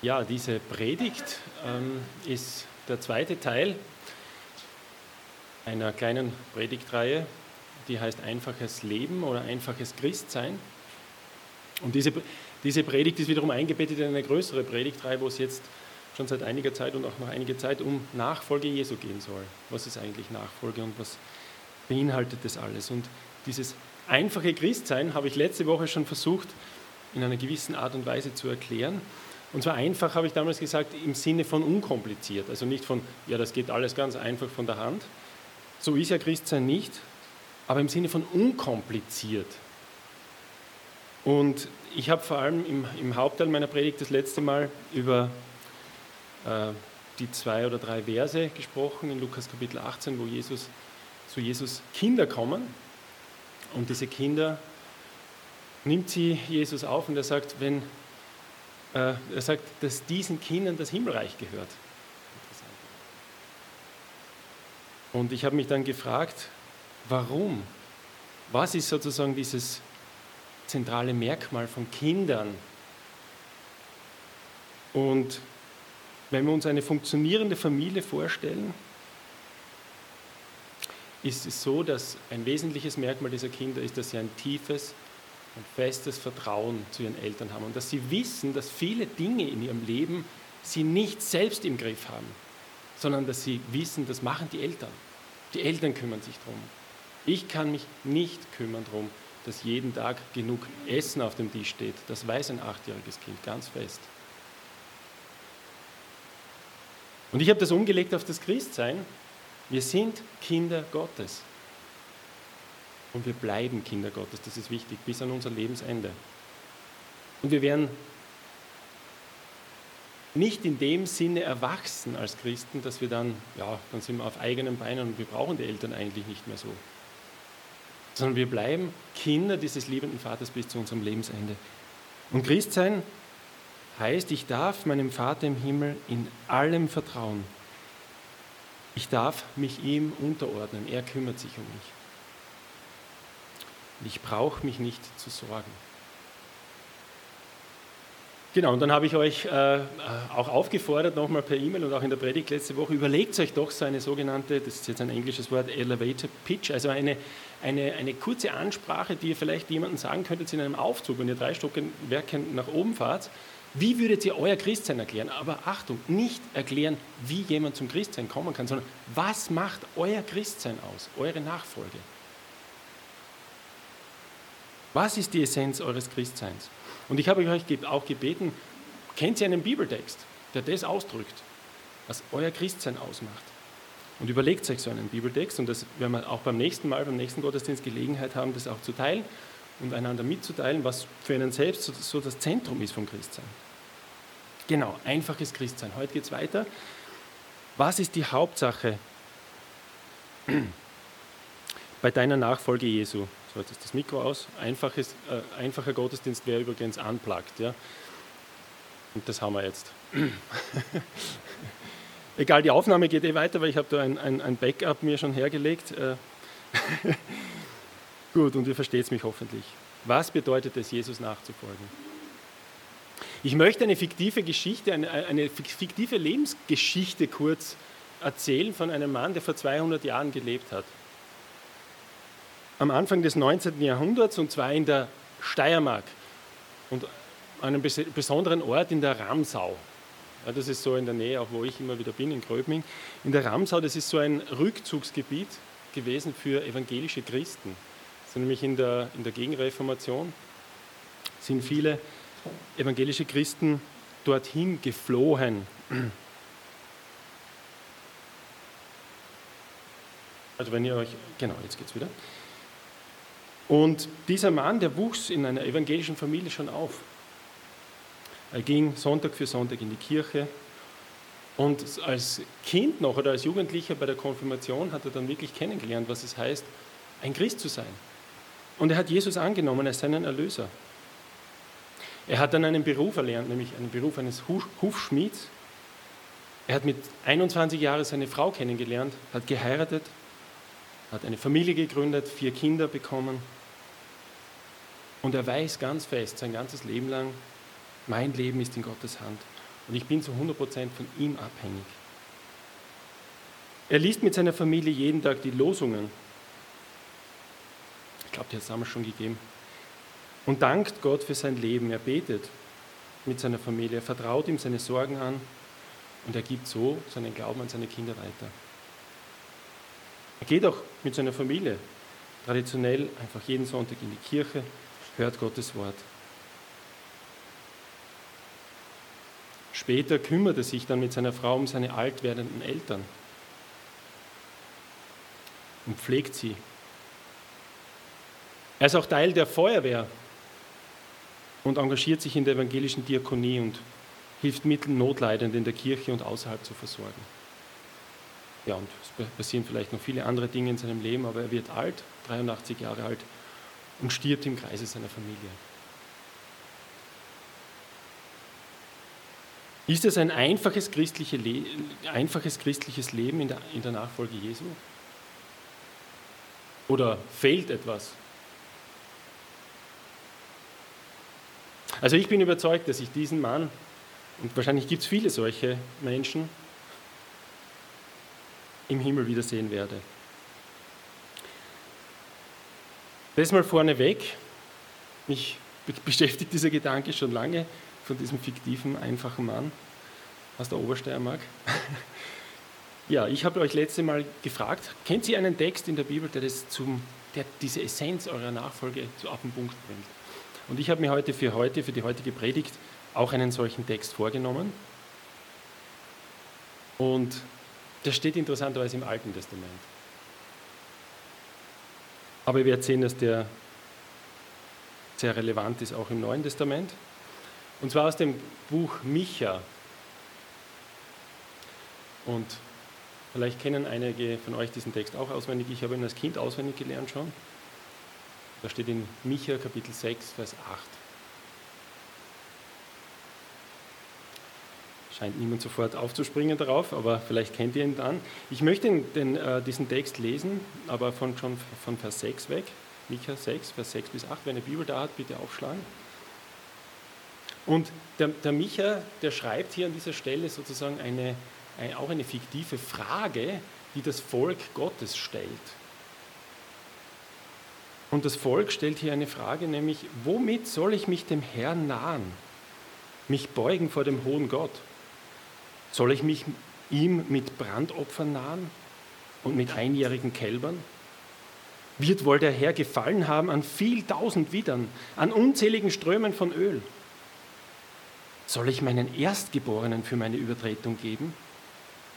Ja, diese Predigt ähm, ist der zweite Teil einer kleinen Predigtreihe, die heißt Einfaches Leben oder Einfaches Christsein. Und diese, diese Predigt ist wiederum eingebettet in eine größere Predigtreihe, wo es jetzt schon seit einiger Zeit und auch noch einige Zeit um Nachfolge Jesu gehen soll. Was ist eigentlich Nachfolge und was beinhaltet das alles? Und dieses einfache Christsein habe ich letzte Woche schon versucht, in einer gewissen Art und Weise zu erklären. Und zwar einfach, habe ich damals gesagt, im Sinne von unkompliziert. Also nicht von, ja, das geht alles ganz einfach von der Hand. So ist ja Christsein nicht, aber im Sinne von unkompliziert. Und ich habe vor allem im, im, Hauptteil meiner Predigt das letzte Mal über äh, die zwei oder drei Verse gesprochen in Lukas Kapitel 18, wo Jesus, zu Jesus Kinder kommen. Und diese Kinder nimmt sie Jesus auf und er sagt, wenn er sagt, dass diesen Kindern das Himmelreich gehört. Und ich habe mich dann gefragt, warum? Was ist sozusagen dieses zentrale Merkmal von Kindern? Und wenn wir uns eine funktionierende Familie vorstellen, ist es so, dass ein wesentliches Merkmal dieser Kinder ist, dass sie ein tiefes ein festes Vertrauen zu ihren Eltern haben und dass sie wissen, dass viele Dinge in ihrem Leben sie nicht selbst im Griff haben, sondern dass sie wissen, das machen die Eltern. Die Eltern kümmern sich darum. Ich kann mich nicht kümmern darum, dass jeden Tag genug Essen auf dem Tisch steht. Das weiß ein achtjähriges Kind ganz fest. Und ich habe das umgelegt auf das Christsein. Wir sind Kinder Gottes. Und wir bleiben Kinder Gottes, das ist wichtig, bis an unser Lebensende. Und wir werden nicht in dem Sinne erwachsen als Christen, dass wir dann, ja, dann sind wir auf eigenen Beinen und wir brauchen die Eltern eigentlich nicht mehr so. Sondern wir bleiben Kinder dieses liebenden Vaters bis zu unserem Lebensende. Und Christsein heißt, ich darf meinem Vater im Himmel in allem vertrauen. Ich darf mich ihm unterordnen. Er kümmert sich um mich. Und ich brauche mich nicht zu sorgen. Genau, und dann habe ich euch äh, auch aufgefordert, nochmal per E-Mail und auch in der Predigt letzte Woche, überlegt euch doch so eine sogenannte, das ist jetzt ein englisches Wort, Elevator Pitch, also eine, eine, eine kurze Ansprache, die ihr vielleicht jemandem sagen könntet in einem Aufzug, wenn ihr drei Stockwerke nach oben fahrt. Wie würdet ihr euer Christsein erklären? Aber Achtung, nicht erklären, wie jemand zum Christsein kommen kann, sondern was macht euer Christsein aus, eure Nachfolge? Was ist die Essenz eures Christseins? Und ich habe euch auch gebeten, kennt ihr einen Bibeltext, der das ausdrückt, was euer Christsein ausmacht? Und überlegt euch so einen Bibeltext und das werden wir auch beim nächsten Mal, beim nächsten Gottesdienst Gelegenheit haben, das auch zu teilen und einander mitzuteilen, was für einen selbst so das Zentrum ist vom Christsein. Genau, einfaches Christsein. Heute geht es weiter. Was ist die Hauptsache bei deiner Nachfolge Jesu? So, jetzt ist das Mikro aus. Einfaches, äh, einfacher Gottesdienst wäre übrigens unplugged. Ja? Und das haben wir jetzt. Egal, die Aufnahme geht eh weiter, weil ich habe da ein, ein, ein, Backup mir schon hergelegt. Äh, Gut, und ihr versteht es mich hoffentlich. Was bedeutet es, Jesus nachzufolgen? Ich möchte eine fiktive Geschichte, eine, eine fiktive Lebensgeschichte kurz erzählen von einem Mann, der vor 200 Jahren gelebt hat am Anfang des 19. Jahrhunderts und zwar in der Steiermark und einem besonderen Ort in der Ramsau. Ja, das ist so in der Nähe, auch wo ich immer wieder bin, in Gröbming. In der Ramsau, das ist so ein Rückzugsgebiet gewesen für evangelische Christen. Also nämlich in der, in der Gegenreformation sind viele evangelische Christen dorthin geflohen. Also wenn ihr euch, genau, jetzt geht's wieder. Und dieser Mann, der wuchs in einer evangelischen Familie schon auf. Er ging Sonntag für Sonntag in die Kirche. Und als Kind noch oder als Jugendlicher bei der Konfirmation hat er dann wirklich kennengelernt, was es heißt, ein Christ zu sein. Und er hat Jesus angenommen als seinen Erlöser. Er hat dann einen Beruf erlernt, nämlich einen Beruf eines Hufschmieds. Er hat mit 21 Jahren seine Frau kennengelernt, hat geheiratet, hat eine Familie gegründet, vier Kinder bekommen und er weiß ganz fest, sein ganzes Leben lang, mein Leben ist in Gottes Hand. Und ich bin zu 100% von ihm abhängig. Er liest mit seiner Familie jeden Tag die Losungen. Ich glaube, die hat es damals schon gegeben. Und dankt Gott für sein Leben. Er betet mit seiner Familie. Er vertraut ihm seine Sorgen an und er gibt so seinen Glauben an seine Kinder weiter. Er geht auch mit seiner Familie traditionell einfach jeden Sonntag in die Kirche, hört Gottes Wort. Später kümmert er sich dann mit seiner Frau um seine alt werdenden Eltern und pflegt sie. Er ist auch Teil der Feuerwehr und engagiert sich in der evangelischen Diakonie und hilft Mitteln Notleidenden in der Kirche und außerhalb zu versorgen. Ja, und es passieren vielleicht noch viele andere Dinge in seinem Leben, aber er wird alt, 83 Jahre alt, und stirbt im Kreise seiner Familie. Ist es ein einfaches, christliche Le einfaches christliches Leben in der, in der Nachfolge Jesu? Oder fehlt etwas? Also ich bin überzeugt, dass ich diesen Mann, und wahrscheinlich gibt es viele solche Menschen, im Himmel wiedersehen werde. Das mal vorneweg. Mich beschäftigt dieser Gedanke schon lange von diesem fiktiven, einfachen Mann aus der Obersteiermark. Ja, ich habe euch letzte Mal gefragt, kennt ihr einen Text in der Bibel, der, das zum, der diese Essenz eurer Nachfolge zu auf den Punkt bringt? Und ich habe mir heute für heute, für die heutige Predigt, auch einen solchen Text vorgenommen. Und der steht interessanterweise im Alten Testament. Aber ihr werdet sehen, dass der sehr relevant ist auch im Neuen Testament. Und zwar aus dem Buch Micha. Und Vielleicht kennen einige von euch diesen Text auch auswendig. Ich habe ihn als Kind auswendig gelernt schon. Da steht in Micha Kapitel 6, Vers 8. Scheint niemand sofort aufzuspringen darauf, aber vielleicht kennt ihr ihn dann. Ich möchte den, äh, diesen Text lesen, aber von, schon von Vers 6 weg. Micha 6, Vers 6 bis 8. Wer eine Bibel da hat, bitte aufschlagen. Und der, der Micha, der schreibt hier an dieser Stelle sozusagen eine, auch eine fiktive Frage, die das Volk Gottes stellt. Und das Volk stellt hier eine Frage, nämlich, womit soll ich mich dem Herrn nahen? Mich beugen vor dem hohen Gott? Soll ich mich ihm mit Brandopfern nahen und mit einjährigen Kälbern? Wird wohl der Herr gefallen haben an viel tausend Widdern, an unzähligen Strömen von Öl? Soll ich meinen Erstgeborenen für meine Übertretung geben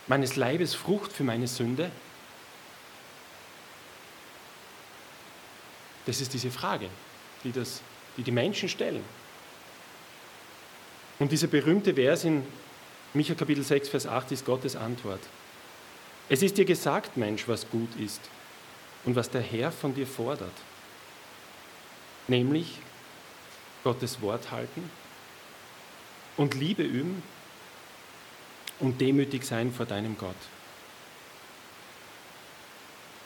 meines Leibes Frucht für meine Sünde? Das ist diese Frage, die, das, die die Menschen stellen. Und dieser berühmte Vers in Micha Kapitel 6, Vers 8 ist Gottes Antwort. Es ist dir gesagt, Mensch, was gut ist und was der Herr von dir fordert. Nämlich Gottes Wort halten und Liebe üben und demütig sein vor deinem Gott.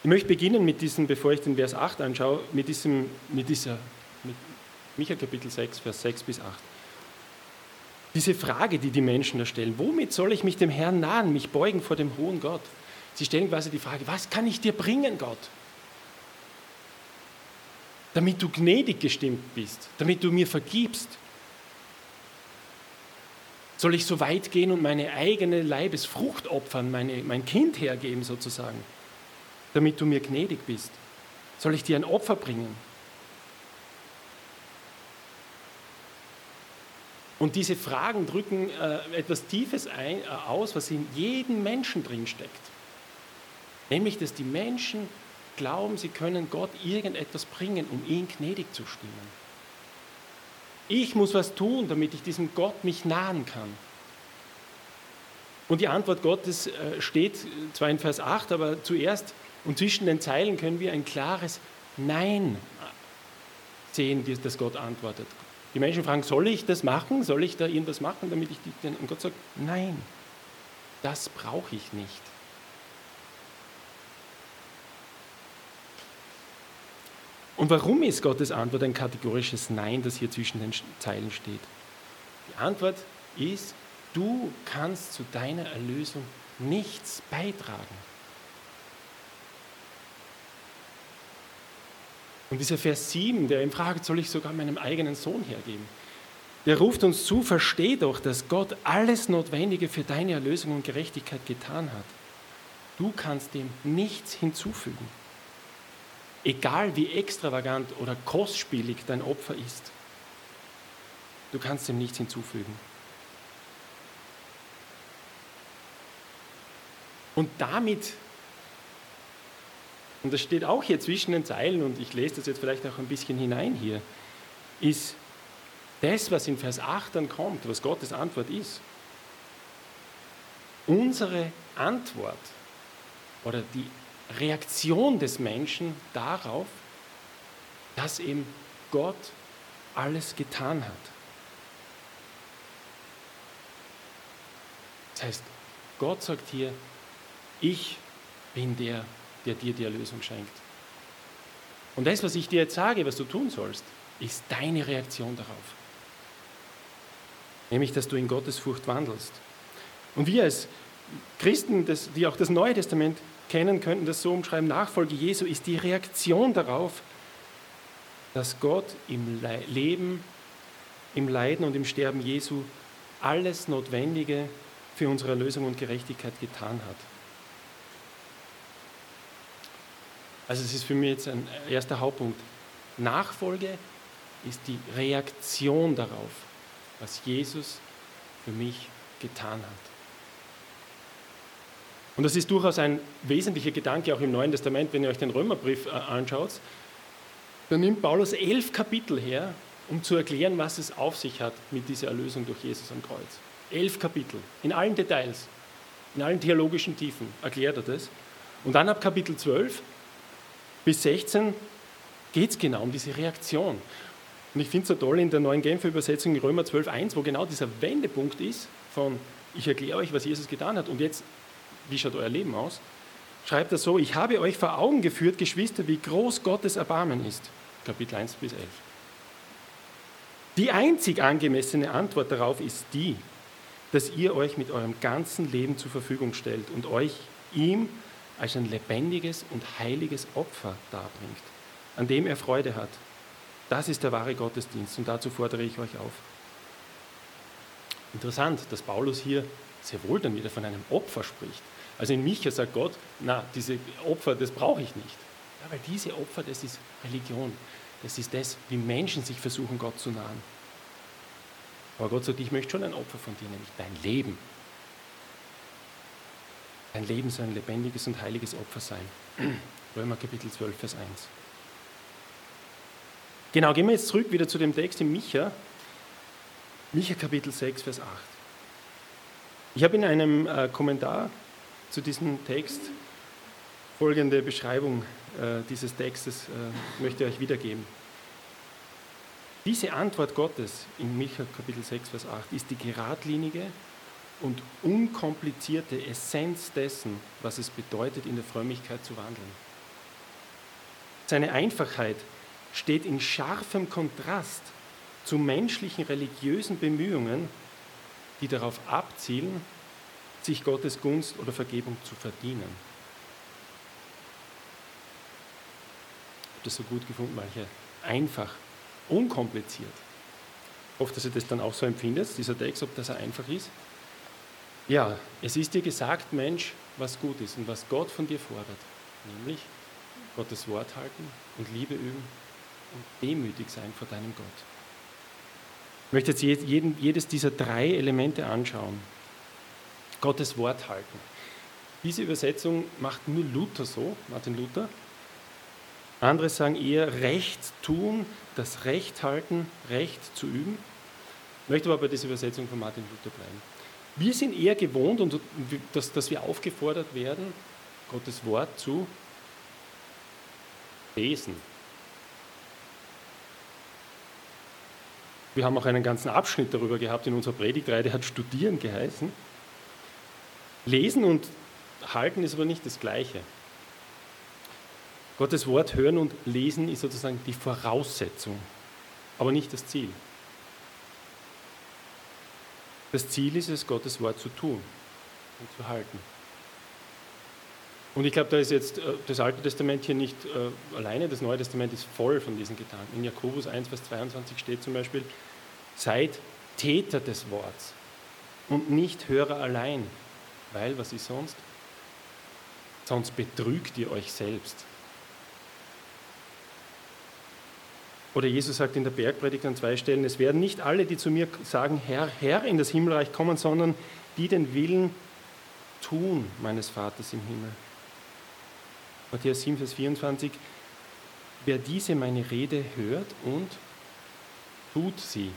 Ich möchte beginnen mit diesem, bevor ich den Vers 8 anschaue, mit, diesem, mit dieser, mit Micha Kapitel 6, Vers 6 bis 8. Diese Frage, die die Menschen da stellen, womit soll ich mich dem Herrn nahen, mich beugen vor dem hohen Gott? Sie stellen quasi die Frage, was kann ich dir bringen, Gott? Damit du gnädig gestimmt bist, damit du mir vergibst, soll ich so weit gehen und meine eigene Leibesfrucht opfern, meine, mein Kind hergeben sozusagen, damit du mir gnädig bist? Soll ich dir ein Opfer bringen? Und diese Fragen drücken äh, etwas Tiefes ein, äh, aus, was in jedem Menschen drinsteckt. Nämlich, dass die Menschen glauben, sie können Gott irgendetwas bringen, um ihn gnädig zu stimmen. Ich muss was tun, damit ich diesem Gott mich nahen kann. Und die Antwort Gottes äh, steht zwar in Vers 8, aber zuerst und zwischen den Zeilen können wir ein klares Nein sehen, das Gott antwortet. Die Menschen fragen, soll ich das machen? Soll ich da irgendwas machen, damit ich die, und Gott sagt, nein, das brauche ich nicht. Und warum ist Gottes Antwort ein kategorisches Nein, das hier zwischen den Zeilen steht? Die Antwort ist, du kannst zu deiner Erlösung nichts beitragen. Und dieser Vers 7, der ihm fragt, soll ich sogar meinem eigenen Sohn hergeben? Der ruft uns zu, versteh doch, dass Gott alles Notwendige für deine Erlösung und Gerechtigkeit getan hat. Du kannst dem nichts hinzufügen. Egal wie extravagant oder kostspielig dein Opfer ist, du kannst dem nichts hinzufügen. Und damit, und das steht auch hier zwischen den Zeilen, und ich lese das jetzt vielleicht auch ein bisschen hinein hier, ist das, was in Vers 8 dann kommt, was Gottes Antwort ist. Unsere Antwort oder die Reaktion des Menschen darauf, dass eben Gott alles getan hat. Das heißt, Gott sagt hier, ich bin der, der dir die Erlösung schenkt. Und das, was ich dir jetzt sage, was du tun sollst, ist deine Reaktion darauf. Nämlich, dass du in Gottes Furcht wandelst. Und wir als Christen, die auch das Neue Testament kennen, könnten das so umschreiben, Nachfolge Jesu ist die Reaktion darauf, dass Gott im Leben, im Leiden und im Sterben Jesu alles Notwendige für unsere Erlösung und Gerechtigkeit getan hat. Also es ist für mich jetzt ein erster Hauptpunkt. Nachfolge ist die Reaktion darauf, was Jesus für mich getan hat. Und das ist durchaus ein wesentlicher Gedanke auch im Neuen Testament, wenn ihr euch den Römerbrief äh, anschaut. Da nimmt Paulus elf Kapitel her, um zu erklären, was es auf sich hat mit dieser Erlösung durch Jesus am Kreuz. Elf Kapitel, in allen Details, in allen theologischen Tiefen erklärt er das. Und dann ab Kapitel 12 bis 16 geht es genau um diese Reaktion. Und ich finde es so toll in der neuen Genfer Übersetzung in Römer 12.1, wo genau dieser Wendepunkt ist von, ich erkläre euch, was Jesus getan hat und jetzt wie schaut euer Leben aus? Schreibt er so, ich habe euch vor Augen geführt, Geschwister, wie groß Gottes Erbarmen ist. Kapitel 1 bis 11. Die einzig angemessene Antwort darauf ist die, dass ihr euch mit eurem ganzen Leben zur Verfügung stellt und euch ihm als ein lebendiges und heiliges Opfer darbringt, an dem er Freude hat. Das ist der wahre Gottesdienst und dazu fordere ich euch auf. Interessant, dass Paulus hier sehr wohl dann wieder von einem Opfer spricht. Also in Micha sagt Gott, na, diese Opfer, das brauche ich nicht. Ja, weil diese Opfer, das ist Religion. Das ist das, wie Menschen sich versuchen, Gott zu nahen. Aber Gott sagt, ich möchte schon ein Opfer von dir, nämlich dein Leben. Dein Leben soll ein lebendiges und heiliges Opfer sein. Römer Kapitel 12, Vers 1. Genau, gehen wir jetzt zurück wieder zu dem Text in Micha. Micha Kapitel 6, Vers 8. Ich habe in einem äh, Kommentar zu diesem Text folgende Beschreibung äh, dieses Textes äh, möchte ich euch wiedergeben. Diese Antwort Gottes in Micha Kapitel 6, Vers 8 ist die geradlinige und unkomplizierte Essenz dessen, was es bedeutet, in der Frömmigkeit zu wandeln. Seine Einfachheit steht in scharfem Kontrast zu menschlichen religiösen Bemühungen, die darauf abzielen, sich Gottes Gunst oder Vergebung zu verdienen. Ich habe das so gut gefunden, manche einfach, unkompliziert. Ich hoffe, dass ihr das dann auch so empfindet, dieser Text, ob das einfach ist. Ja, es ist dir gesagt, Mensch, was gut ist und was Gott von dir fordert, nämlich Gottes Wort halten und Liebe üben und demütig sein vor deinem Gott. Ich möchte jetzt jeden, jedes dieser drei Elemente anschauen. Gottes Wort halten. Diese Übersetzung macht nur Luther so, Martin Luther. Andere sagen eher Recht tun, das Recht halten, Recht zu üben. Ich möchte aber bei dieser Übersetzung von Martin Luther bleiben. Wir sind eher gewohnt, und dass, dass wir aufgefordert werden, Gottes Wort zu lesen. Wir haben auch einen ganzen Abschnitt darüber gehabt in unserer Predigtreihe, der hat Studieren geheißen. Lesen und halten ist aber nicht das Gleiche. Gottes Wort hören und lesen ist sozusagen die Voraussetzung, aber nicht das Ziel. Das Ziel ist es, Gottes Wort zu tun und zu halten. Und ich glaube, da ist jetzt äh, das Alte Testament hier nicht äh, alleine, das Neue Testament ist voll von diesen Gedanken. In Jakobus 1, Vers 22 steht zum Beispiel, seid Täter des Worts und nicht Hörer allein, weil, was ist sonst? Sonst betrügt ihr euch selbst. Oder Jesus sagt in der Bergpredigt an zwei Stellen, es werden nicht alle, die zu mir sagen, Herr, Herr, in das Himmelreich kommen, sondern die den Willen tun meines Vaters im Himmel. Matthäus 7, Vers 24, wer diese meine Rede hört und tut sie.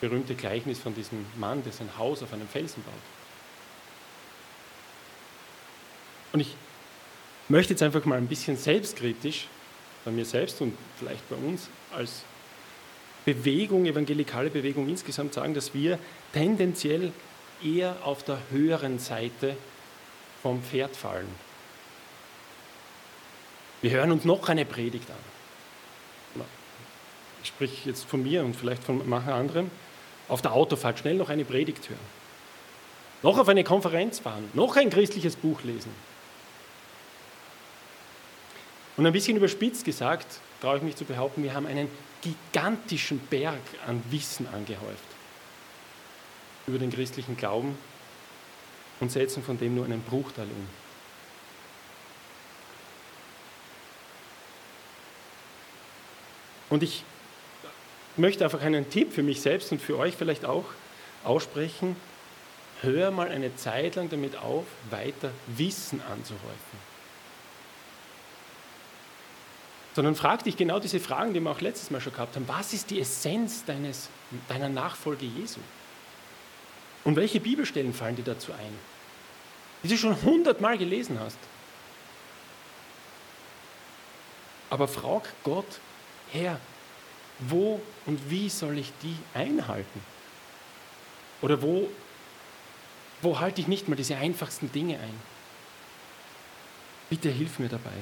Berühmte Gleichnis von diesem Mann, der sein Haus auf einem Felsen baut. Und ich möchte jetzt einfach mal ein bisschen selbstkritisch bei mir selbst und vielleicht bei uns als Bewegung, evangelikale Bewegung insgesamt sagen, dass wir tendenziell eher auf der höheren Seite vom Pferd fallen. Wir hören uns noch eine Predigt an. Ich spreche jetzt von mir und vielleicht von manchen anderen. Auf der Autofahrt schnell noch eine Predigt hören. Noch auf eine Konferenz fahren. Noch ein christliches Buch lesen. Und ein bisschen überspitzt gesagt, traue ich mich zu behaupten, wir haben einen gigantischen Berg an Wissen angehäuft über den christlichen Glauben und setzen von dem nur einen Bruchteil um. Und ich möchte einfach einen Tipp für mich selbst und für euch vielleicht auch aussprechen. Hör mal eine Zeit lang damit auf, weiter Wissen anzuhäufen. Sondern frag dich genau diese Fragen, die wir auch letztes Mal schon gehabt haben. Was ist die Essenz deines, deiner Nachfolge Jesu? Und welche Bibelstellen fallen dir dazu ein? Die du schon hundertmal gelesen hast. Aber frag Gott, Herr, wo und wie soll ich die einhalten? Oder wo, wo halte ich nicht mal diese einfachsten Dinge ein? Bitte hilf mir dabei.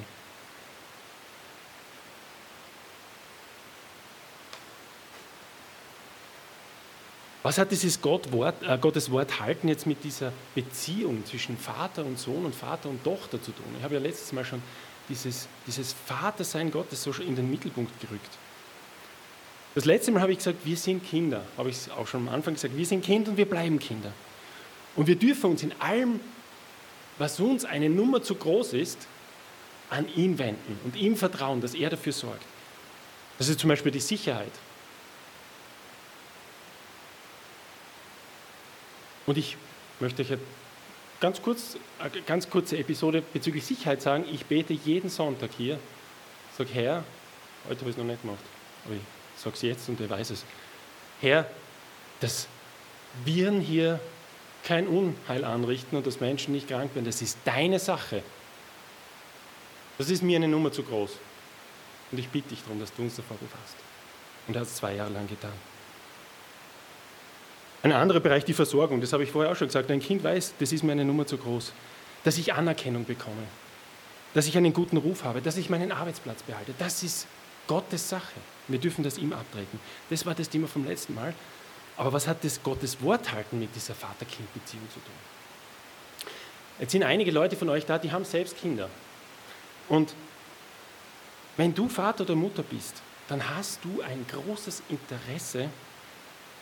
Was hat dieses Gott Wort, äh, Gottes Wort halten jetzt mit dieser Beziehung zwischen Vater und Sohn und Vater und Tochter zu tun? Ich habe ja letztes Mal schon dieses, dieses Vatersein Gottes so in den Mittelpunkt gerückt. Das letzte Mal habe ich gesagt, wir sind Kinder, habe ich auch schon am Anfang gesagt, wir sind Kinder und wir bleiben Kinder. Und wir dürfen uns in allem, was uns eine Nummer zu groß ist, an ihn wenden und ihm vertrauen, dass er dafür sorgt. Das ist zum Beispiel die Sicherheit. Und ich möchte euch ganz kurz, eine ganz kurze Episode bezüglich Sicherheit sagen. Ich bete jeden Sonntag hier, sage, Herr, heute habe ich es noch nicht gemacht, aber ich sage es jetzt und er weiß es. Herr, dass Viren hier kein Unheil anrichten und dass Menschen nicht krank werden, das ist deine Sache. Das ist mir eine Nummer zu groß. Und ich bitte dich darum, dass du uns davor befasst. Und er hat es zwei Jahre lang getan. Ein anderer Bereich, die Versorgung, das habe ich vorher auch schon gesagt. Ein Kind weiß, das ist mir eine Nummer zu groß. Dass ich Anerkennung bekomme, dass ich einen guten Ruf habe, dass ich meinen Arbeitsplatz behalte. Das ist Gottes Sache. Wir dürfen das ihm abtreten. Das war das Thema vom letzten Mal. Aber was hat das Gottes Wort halten mit dieser Vater-Kind-Beziehung zu tun? Jetzt sind einige Leute von euch da, die haben selbst Kinder. Und wenn du Vater oder Mutter bist, dann hast du ein großes Interesse,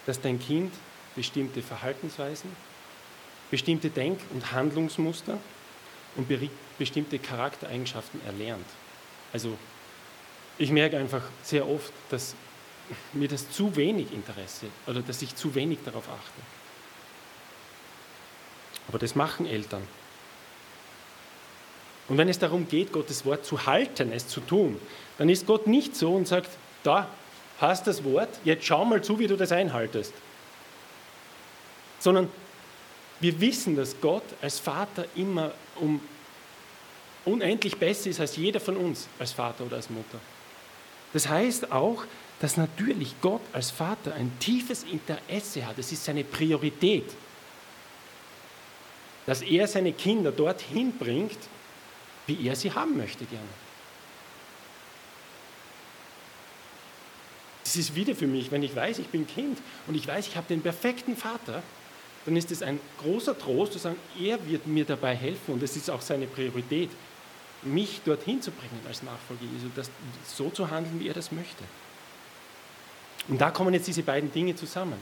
dass dein Kind bestimmte Verhaltensweisen, bestimmte Denk- und Handlungsmuster und bestimmte Charaktereigenschaften erlernt. Also ich merke einfach sehr oft, dass mir das zu wenig Interesse oder dass ich zu wenig darauf achte. Aber das machen Eltern. Und wenn es darum geht, Gottes Wort zu halten, es zu tun, dann ist Gott nicht so und sagt, da hast das Wort, jetzt schau mal zu, wie du das einhaltest sondern wir wissen, dass Gott als Vater immer um unendlich besser ist als jeder von uns als Vater oder als Mutter. Das heißt auch, dass natürlich Gott als Vater ein tiefes Interesse hat. Es ist seine Priorität, dass er seine Kinder dorthin bringt, wie er sie haben möchte gerne. Das ist wieder für mich, wenn ich weiß, ich bin Kind und ich weiß, ich habe den perfekten Vater, dann ist es ein großer Trost zu sagen, er wird mir dabei helfen und es ist auch seine Priorität, mich dorthin zu bringen als Nachfolger Jesu, das, so zu handeln, wie er das möchte. Und da kommen jetzt diese beiden Dinge zusammen.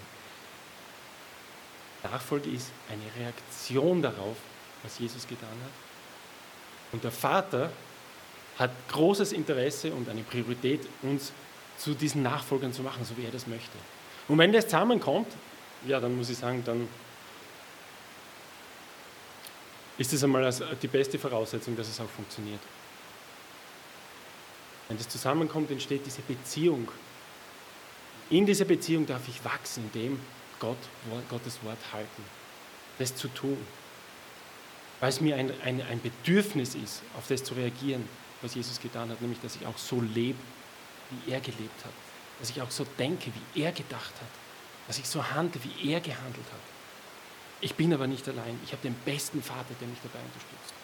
Nachfolge ist eine Reaktion darauf, was Jesus getan hat. Und der Vater hat großes Interesse und eine Priorität, uns zu diesen Nachfolgern zu machen, so wie er das möchte. Und wenn das zusammenkommt, ja, dann muss ich sagen, dann ist das einmal die beste Voraussetzung, dass es auch funktioniert. Wenn das zusammenkommt, entsteht diese Beziehung. In dieser Beziehung darf ich wachsen, indem Gott, Gottes Wort halten, das zu tun. Weil es mir ein, ein, ein Bedürfnis ist, auf das zu reagieren, was Jesus getan hat, nämlich dass ich auch so lebe, wie er gelebt hat. Dass ich auch so denke, wie er gedacht hat. Dass ich so handle, wie er gehandelt hat. Ich bin aber nicht allein. Ich habe den besten Vater, der mich dabei unterstützt.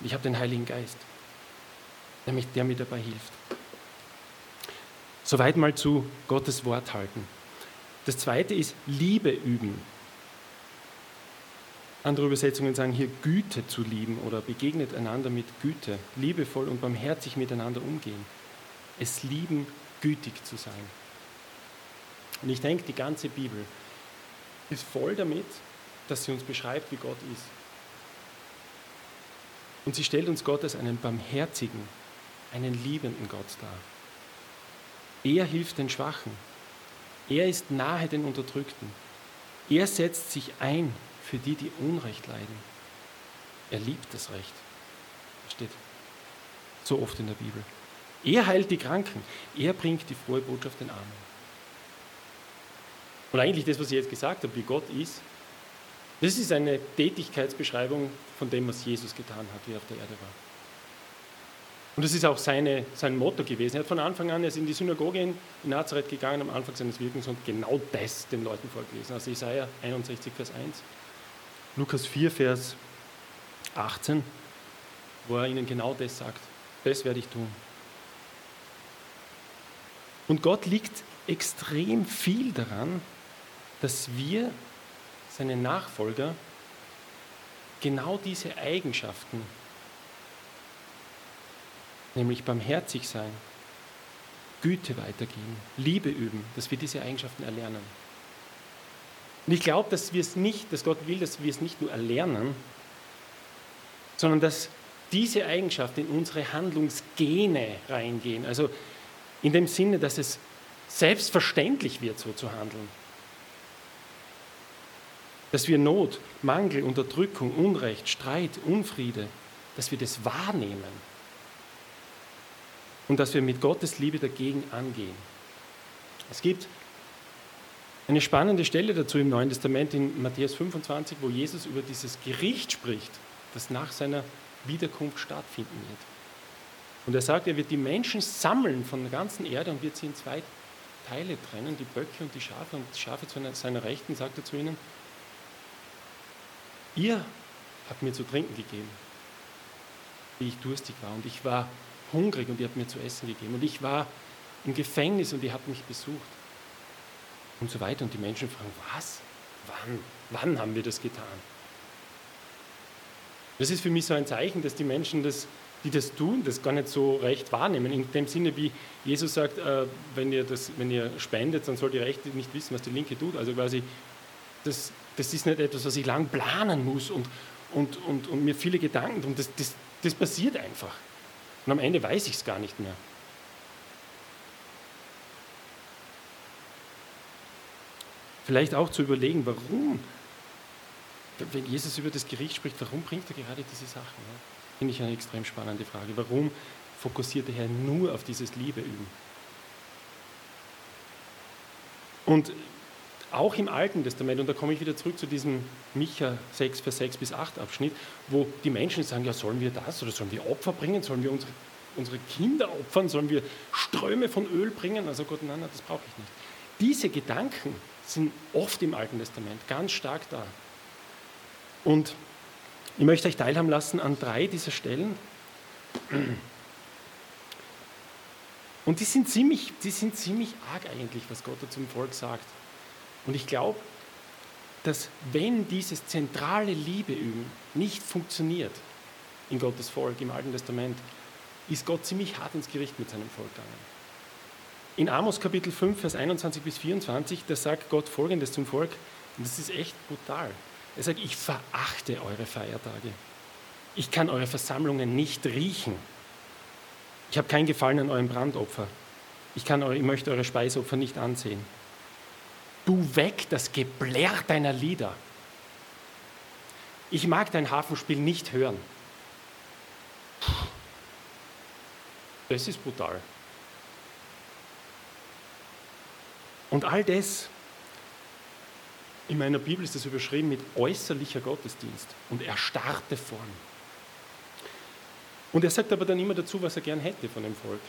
Und ich habe den Heiligen Geist, der, mich, der mir dabei hilft. Soweit mal zu Gottes Wort halten. Das zweite ist Liebe üben. Andere Übersetzungen sagen hier Güte zu lieben oder begegnet einander mit Güte, liebevoll und barmherzig miteinander umgehen. Es lieben, gütig zu sein. Und ich denke, die ganze Bibel ist voll damit, dass sie uns beschreibt, wie Gott ist. Und sie stellt uns Gott als einen barmherzigen, einen liebenden Gott dar. Er hilft den Schwachen. Er ist nahe den Unterdrückten. Er setzt sich ein für die, die Unrecht leiden. Er liebt das Recht. Das steht so oft in der Bibel. Er heilt die Kranken. Er bringt die frohe Botschaft den Armen. Und eigentlich das, was ich jetzt gesagt habe, wie Gott ist, das ist eine Tätigkeitsbeschreibung von dem, was Jesus getan hat, wie er auf der Erde war. Und das ist auch seine, sein Motto gewesen. Er hat von Anfang an, er ist in die Synagoge in Nazareth gegangen, am Anfang seines Wirkens und genau das den Leuten vorgelesen. Also Isaiah 61, Vers 1, Lukas 4, Vers 18, wo er ihnen genau das sagt. Das werde ich tun. Und Gott liegt extrem viel daran, dass wir, seine Nachfolger, genau diese Eigenschaften nämlich barmherzig sein, Güte weitergeben, Liebe üben, dass wir diese Eigenschaften erlernen. Und ich glaube, dass wir es nicht, dass Gott will, dass wir es nicht nur erlernen, sondern dass diese Eigenschaften in unsere Handlungsgene reingehen. Also in dem Sinne, dass es selbstverständlich wird, so zu handeln. Dass wir Not, Mangel, Unterdrückung, Unrecht, Streit, Unfriede, dass wir das wahrnehmen und dass wir mit Gottes Liebe dagegen angehen. Es gibt eine spannende Stelle dazu im Neuen Testament in Matthäus 25, wo Jesus über dieses Gericht spricht, das nach seiner Wiederkunft stattfinden wird. Und er sagt, er wird die Menschen sammeln von der ganzen Erde und wird sie in zwei Teile trennen, die Böcke und die Schafe. Und die Schafe zu seiner Rechten sagt er zu ihnen, ihr habt mir zu trinken gegeben, wie ich durstig war. Und ich war hungrig und ihr habt mir zu essen gegeben. Und ich war im Gefängnis und ihr habt mich besucht. Und so weiter. Und die Menschen fragen, was? Wann? Wann haben wir das getan? Das ist für mich so ein Zeichen, dass die Menschen, das, die das tun, das gar nicht so recht wahrnehmen. In dem Sinne, wie Jesus sagt, äh, wenn, ihr das, wenn ihr spendet, dann soll die Rechte nicht wissen, was die Linke tut. Also quasi, das, das ist nicht etwas, was ich lang planen muss und, und, und, und mir viele Gedanken tun. Das, das, das passiert einfach. Und am Ende weiß ich es gar nicht mehr. Vielleicht auch zu überlegen, warum, wenn Jesus über das Gericht spricht, warum bringt er gerade diese Sachen? Ja? Finde ich eine extrem spannende Frage. Warum fokussiert der Herr nur auf dieses Liebeüben? Und auch im Alten Testament, und da komme ich wieder zurück zu diesem Micha 6, Vers 6 bis 8 Abschnitt, wo die Menschen sagen, ja, sollen wir das oder sollen wir Opfer bringen, sollen wir unsere, unsere Kinder opfern, sollen wir Ströme von Öl bringen? Also Gott, nein, nein das brauche ich nicht. Diese Gedanken sind oft im Alten Testament ganz stark da. Und ich möchte euch teilhaben lassen an drei dieser Stellen. Und die sind, ziemlich, die sind ziemlich arg eigentlich, was Gott da zum Volk sagt. Und ich glaube, dass wenn dieses zentrale Liebe üben nicht funktioniert in Gottes Volk im Alten Testament, ist Gott ziemlich hart ins Gericht mit seinem Volk gegangen. In Amos Kapitel 5, Vers 21 bis 24, da sagt Gott Folgendes zum Volk, und das ist echt brutal. Er sagt, ich verachte eure Feiertage. Ich kann eure Versammlungen nicht riechen. Ich habe kein Gefallen an eurem Brandopfer. Ich, kann ich möchte eure Speisopfer nicht ansehen. Du weg das Geblär deiner Lieder. Ich mag dein Hafenspiel nicht hören. Das ist brutal. Und all das, in meiner Bibel ist das überschrieben mit äußerlicher Gottesdienst und erstarrte Form. Und er sagt aber dann immer dazu, was er gern hätte von dem Volk.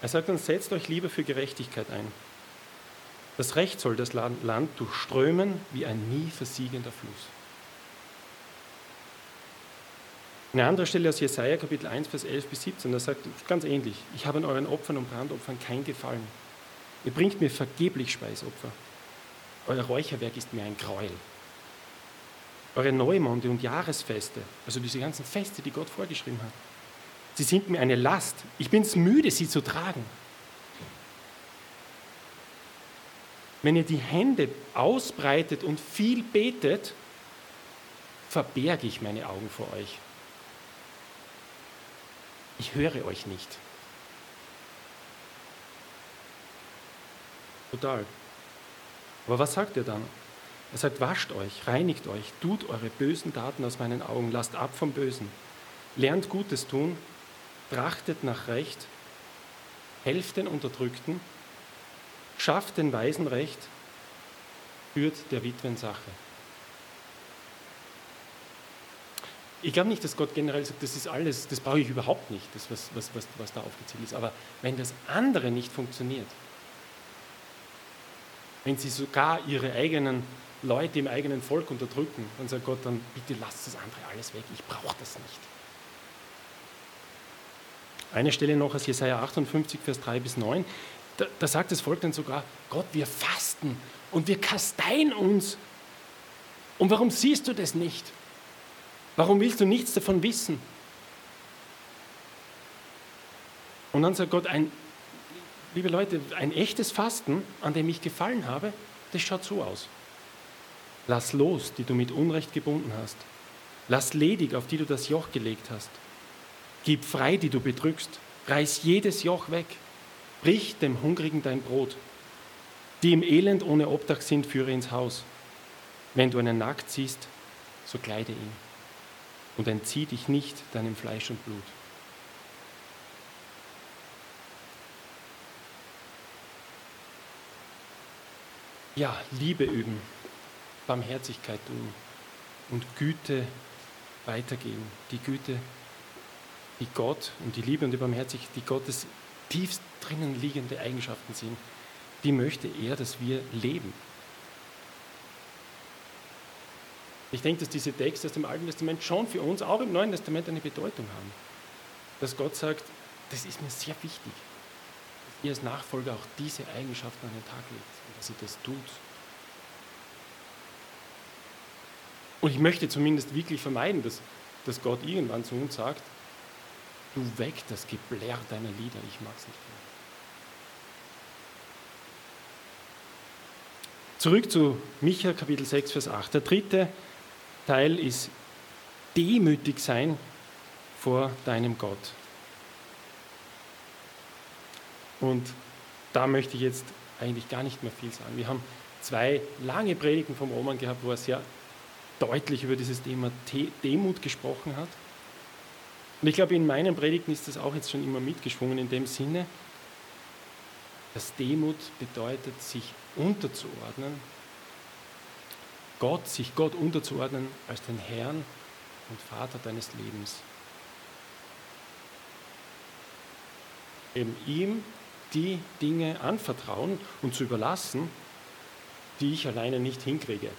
Er sagt dann, setzt euch lieber für Gerechtigkeit ein. Das Recht soll das Land durchströmen wie ein nie versiegender Fluss. Eine andere Stelle aus Jesaja, Kapitel 1, Vers 11 bis 17, da sagt ganz ähnlich: Ich habe an euren Opfern und Brandopfern kein Gefallen. Ihr bringt mir vergeblich Speisopfer. Euer Räucherwerk ist mir ein Gräuel. Eure Neumonde und Jahresfeste, also diese ganzen Feste, die Gott vorgeschrieben hat, sie sind mir eine Last. Ich bin es müde, sie zu tragen. Wenn ihr die Hände ausbreitet und viel betet, verberge ich meine Augen vor euch. Ich höre euch nicht. Total. Aber was sagt er dann? Er sagt, wascht euch, reinigt euch, tut eure bösen Taten aus meinen Augen, lasst ab vom Bösen, lernt Gutes tun, trachtet nach Recht, helft den Unterdrückten, schafft den Weisen Recht, führt der Witwen Sache. Ich glaube nicht, dass Gott generell sagt, das ist alles, das brauche ich überhaupt nicht, das, was, was, was, was da aufgezählt ist. Aber wenn das andere nicht funktioniert, wenn sie sogar ihre eigenen Leute im eigenen Volk unterdrücken, dann sagt Gott, dann bitte lasst das andere alles weg, ich brauche das nicht. Eine Stelle noch aus Jesaja 58, Vers 3 bis 9, da, da sagt das Volk dann sogar, Gott, wir fasten und wir kasteien uns. Und warum siehst du das nicht? Warum willst du nichts davon wissen? Und dann sagt Gott, ein liebe Leute, ein echtes Fasten, an dem ich gefallen habe, das schaut so aus. Lass los, die du mit Unrecht gebunden hast. Lass ledig, auf die du das Joch gelegt hast. Gib frei, die du bedrückst. Reiß jedes Joch weg. Brich dem Hungrigen dein Brot. Die im Elend ohne Obdach sind, führe ins Haus. Wenn du einen nackt siehst, so kleide ihn. Und entzieh dich nicht deinem Fleisch und Blut. ja, Liebe üben, Barmherzigkeit tun und Güte weitergeben. Die Güte, die Gott und die Liebe und die Barmherzigkeit, die Gottes tiefst drinnen liegende Eigenschaften sind, die möchte er, dass wir leben. Ich denke, dass diese Texte aus dem Alten Testament schon für uns auch im Neuen Testament eine Bedeutung haben. Dass Gott sagt, das ist mir sehr wichtig, dass ihr als Nachfolger auch diese Eigenschaften an den Tag legt dass sie das tut. Und ich möchte zumindest wirklich vermeiden, dass, dass Gott irgendwann zu uns sagt, du weg das Geblär deiner Lieder, ich mag es nicht mehr. Zurück zu Micha Kapitel 6, Vers 8. Der dritte Teil ist demütig sein vor deinem Gott. Und da möchte ich jetzt eigentlich gar nicht mehr viel sagen. Wir haben zwei lange Predigten vom Roman gehabt, wo er sehr deutlich über dieses Thema Demut gesprochen hat. Und ich glaube, in meinen Predigten ist das auch jetzt schon immer mitgeschwungen in dem Sinne, dass Demut bedeutet, sich unterzuordnen, Gott, sich Gott unterzuordnen als den Herrn und Vater deines Lebens. Eben ihm die Dinge anvertrauen und zu überlassen, die ich alleine nicht hinkriege.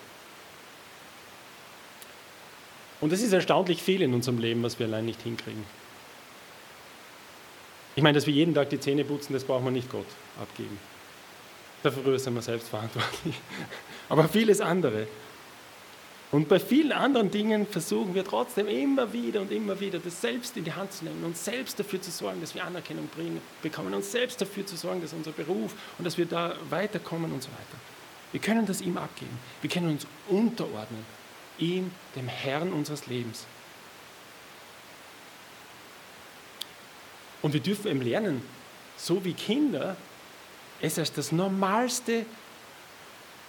Und es ist erstaunlich viel in unserem Leben, was wir allein nicht hinkriegen. Ich meine, dass wir jeden Tag die Zähne putzen, das braucht man nicht Gott abgeben. Dafür sind wir selbst verantwortlich. Aber vieles andere. Und bei vielen anderen Dingen versuchen wir trotzdem immer wieder und immer wieder, das selbst in die Hand zu nehmen und selbst dafür zu sorgen, dass wir Anerkennung bringen, bekommen und selbst dafür zu sorgen, dass unser Beruf und dass wir da weiterkommen und so weiter. Wir können das ihm abgeben. Wir können uns unterordnen, ihm, dem Herrn unseres Lebens. Und wir dürfen eben lernen, so wie Kinder, es als das Normalste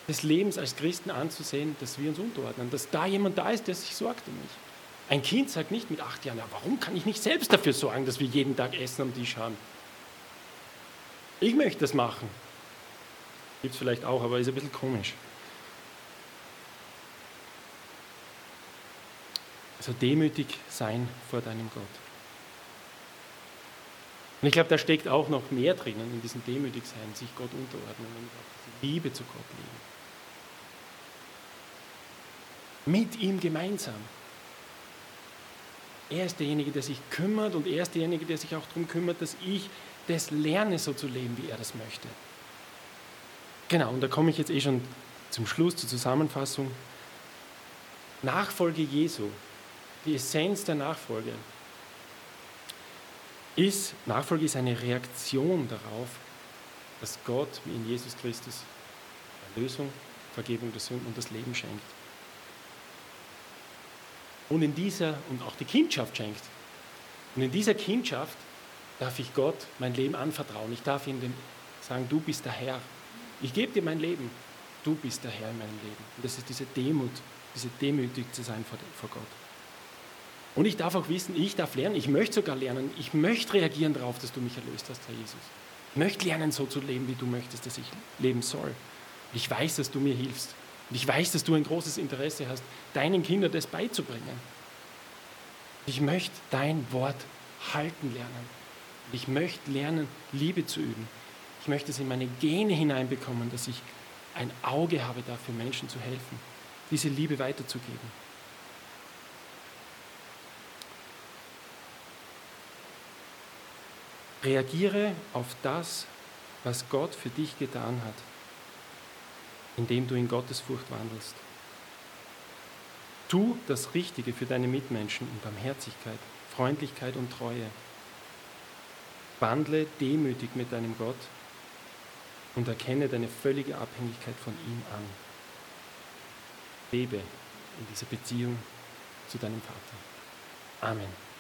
des Lebens als Christen anzusehen, dass wir uns unterordnen, dass da jemand da ist, der sich sorgt um mich. Ein Kind sagt nicht mit acht Jahren, ja, warum kann ich nicht selbst dafür sorgen, dass wir jeden Tag Essen am Tisch haben? Ich möchte das machen. Gibt es vielleicht auch, aber ist ein bisschen komisch. Also demütig sein vor deinem Gott. Und ich glaube, da steckt auch noch mehr drinnen in diesem Demütigsein, sich Gott unterordnen und auch diese Liebe zu Gott leben. Mit ihm gemeinsam. Er ist derjenige, der sich kümmert und er ist derjenige, der sich auch darum kümmert, dass ich das lerne, so zu leben, wie er das möchte. Genau, und da komme ich jetzt eh schon zum Schluss, zur Zusammenfassung. Nachfolge Jesu, die Essenz der Nachfolge, ist, Nachfolge ist eine Reaktion darauf, dass Gott wie in Jesus Christus Erlösung, Vergebung der Sünden und das Leben schenkt. Und in dieser, und auch die Kindschaft schenkt. Und in dieser Kindschaft darf ich Gott mein Leben anvertrauen. Ich darf ihm sagen, du bist der Herr. Ich gebe dir mein Leben. Du bist der Herr in meinem Leben. Und das ist diese Demut, diese demütig zu sein vor Gott. Und ich darf auch wissen, ich darf lernen, ich möchte sogar lernen, ich möchte reagieren darauf, dass du mich erlöst hast, Herr Jesus. Ich möchte lernen, so zu leben, wie du möchtest, dass ich leben soll. Und ich weiß, dass du mir hilfst. Und ich weiß, dass du ein großes Interesse hast, deinen Kindern das beizubringen. Ich möchte dein Wort halten lernen. Ich möchte lernen, Liebe zu üben. Ich möchte es in meine Gene hineinbekommen, dass ich ein Auge habe dafür, Menschen zu helfen, diese Liebe weiterzugeben. Reagiere auf das, was Gott für dich getan hat, indem du in Gottesfurcht wandelst. Tu das Richtige für deine Mitmenschen in Barmherzigkeit, Freundlichkeit und Treue. Wandle demütig mit deinem Gott und erkenne deine völlige Abhängigkeit von ihm an. Lebe in dieser Beziehung zu deinem Vater. Amen.